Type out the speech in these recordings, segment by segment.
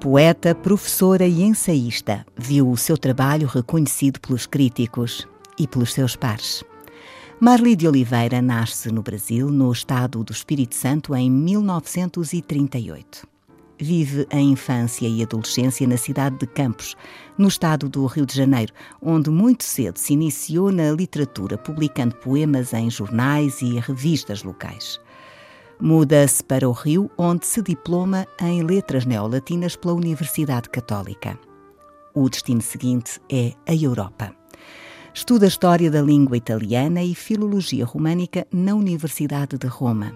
Poeta, professora e ensaísta, viu o seu trabalho reconhecido pelos críticos e pelos seus pares. Marli de Oliveira nasce no Brasil, no estado do Espírito Santo, em 1938. Vive a infância e adolescência na cidade de Campos, no estado do Rio de Janeiro, onde muito cedo se iniciou na literatura, publicando poemas em jornais e revistas locais. Muda-se para o Rio, onde se diploma em Letras Neolatinas pela Universidade Católica. O destino seguinte é a Europa. Estuda História da Língua Italiana e Filologia Românica na Universidade de Roma.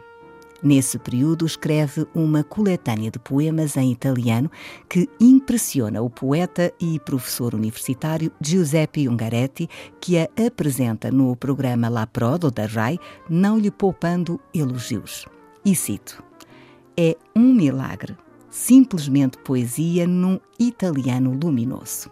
Nesse período, escreve uma coletânea de poemas em italiano que impressiona o poeta e professor universitário Giuseppe Ungaretti, que a apresenta no programa La Prodo da RAI, não lhe poupando elogios. E cito: É um milagre, simplesmente poesia num italiano luminoso.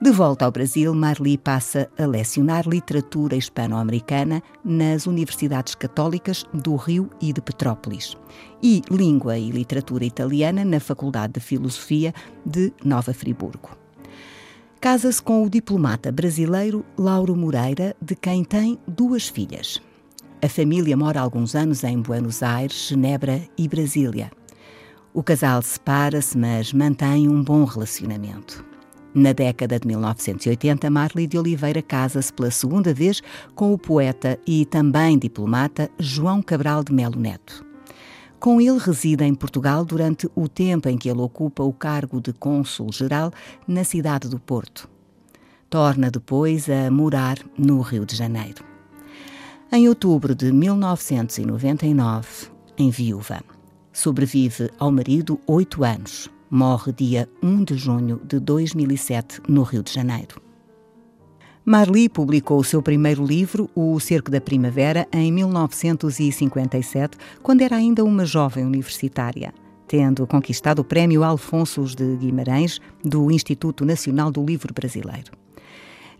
De volta ao Brasil, Marli passa a lecionar literatura hispano-americana nas universidades católicas do Rio e de Petrópolis e língua e literatura italiana na Faculdade de Filosofia de Nova Friburgo. Casa-se com o diplomata brasileiro Lauro Moreira, de quem tem duas filhas, a família mora há alguns anos em Buenos Aires, Genebra e Brasília. O casal separa-se, mas mantém um bom relacionamento. Na década de 1980, Marli de Oliveira casa-se pela segunda vez com o poeta e também diplomata João Cabral de Melo Neto. Com ele reside em Portugal durante o tempo em que ele ocupa o cargo de cônsul-geral na cidade do Porto. Torna depois a morar no Rio de Janeiro. Em outubro de 1999, em viúva. Sobrevive ao marido oito anos. Morre dia 1 de junho de 2007, no Rio de Janeiro. Marli publicou o seu primeiro livro, O Cerco da Primavera, em 1957, quando era ainda uma jovem universitária, tendo conquistado o Prémio Alfonso de Guimarães do Instituto Nacional do Livro Brasileiro.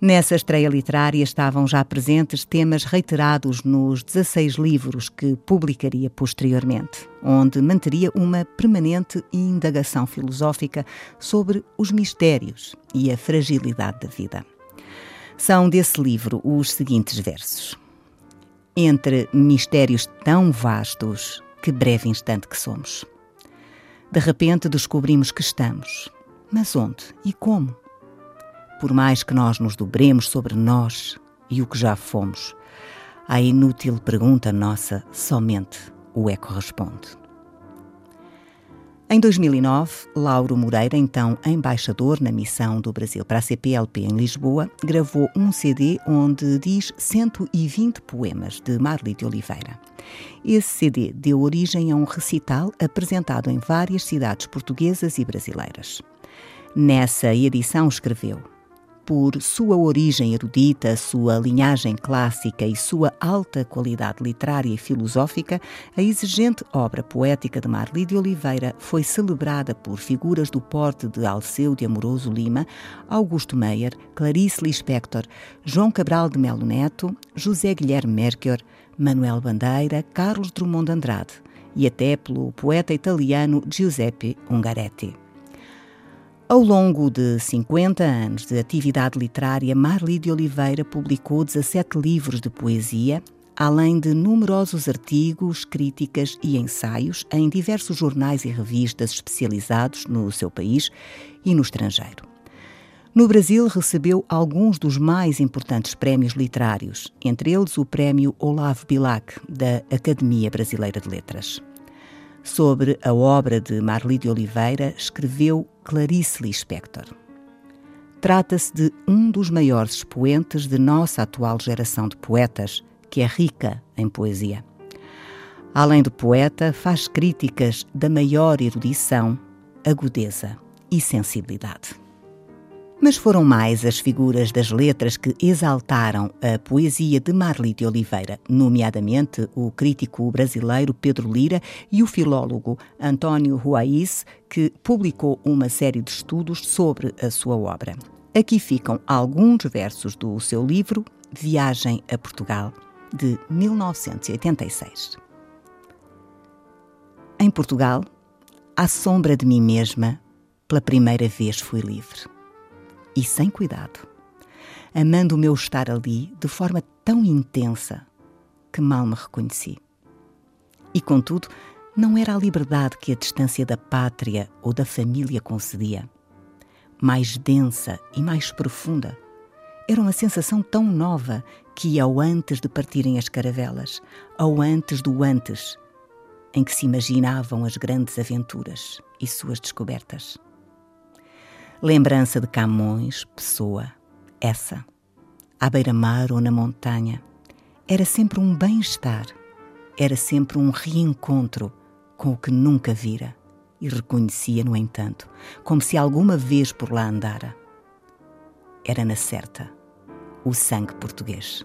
Nessa estreia literária estavam já presentes temas reiterados nos 16 livros que publicaria posteriormente, onde manteria uma permanente indagação filosófica sobre os mistérios e a fragilidade da vida. São desse livro os seguintes versos. Entre mistérios tão vastos, que breve instante que somos. De repente descobrimos que estamos. Mas onde e como? Por mais que nós nos dobremos sobre nós e o que já fomos, à inútil pergunta nossa, somente o eco responde. Em 2009, Lauro Moreira, então embaixador na missão do Brasil para a CPLP em Lisboa, gravou um CD onde diz 120 poemas de Marli de Oliveira. Esse CD deu origem a um recital apresentado em várias cidades portuguesas e brasileiras. Nessa edição escreveu: por sua origem erudita, sua linhagem clássica e sua alta qualidade literária e filosófica, a exigente obra poética de Marli de Oliveira foi celebrada por figuras do porte de Alceu de Amoroso Lima, Augusto Meyer, Clarice Lispector, João Cabral de Melo Neto, José Guilherme Merchior, Manuel Bandeira, Carlos Drummond de Andrade e até pelo poeta italiano Giuseppe Ungaretti. Ao longo de 50 anos de atividade literária, Marli de Oliveira publicou 17 livros de poesia, além de numerosos artigos, críticas e ensaios em diversos jornais e revistas especializados no seu país e no estrangeiro. No Brasil, recebeu alguns dos mais importantes prémios literários, entre eles o Prémio Olavo Bilac, da Academia Brasileira de Letras. Sobre a obra de Marli de Oliveira, escreveu Clarice Lispector. Trata-se de um dos maiores expoentes de nossa atual geração de poetas, que é rica em poesia. Além de poeta, faz críticas da maior erudição, agudeza e sensibilidade. Mas foram mais as figuras das letras que exaltaram a poesia de Marli de Oliveira, nomeadamente o crítico brasileiro Pedro Lira e o filólogo António Ruaiz, que publicou uma série de estudos sobre a sua obra. Aqui ficam alguns versos do seu livro Viagem a Portugal, de 1986. Em Portugal, à sombra de mim mesma, pela primeira vez fui livre e sem cuidado, amando o meu estar ali de forma tão intensa que mal me reconheci. E contudo, não era a liberdade que a distância da pátria ou da família concedia. Mais densa e mais profunda. Era uma sensação tão nova que ao antes de partirem as caravelas, ao antes do antes, em que se imaginavam as grandes aventuras e suas descobertas. Lembrança de Camões, Pessoa, essa, à beira-mar ou na montanha, era sempre um bem-estar, era sempre um reencontro com o que nunca vira e reconhecia, no entanto, como se alguma vez por lá andara. Era na certa o sangue português.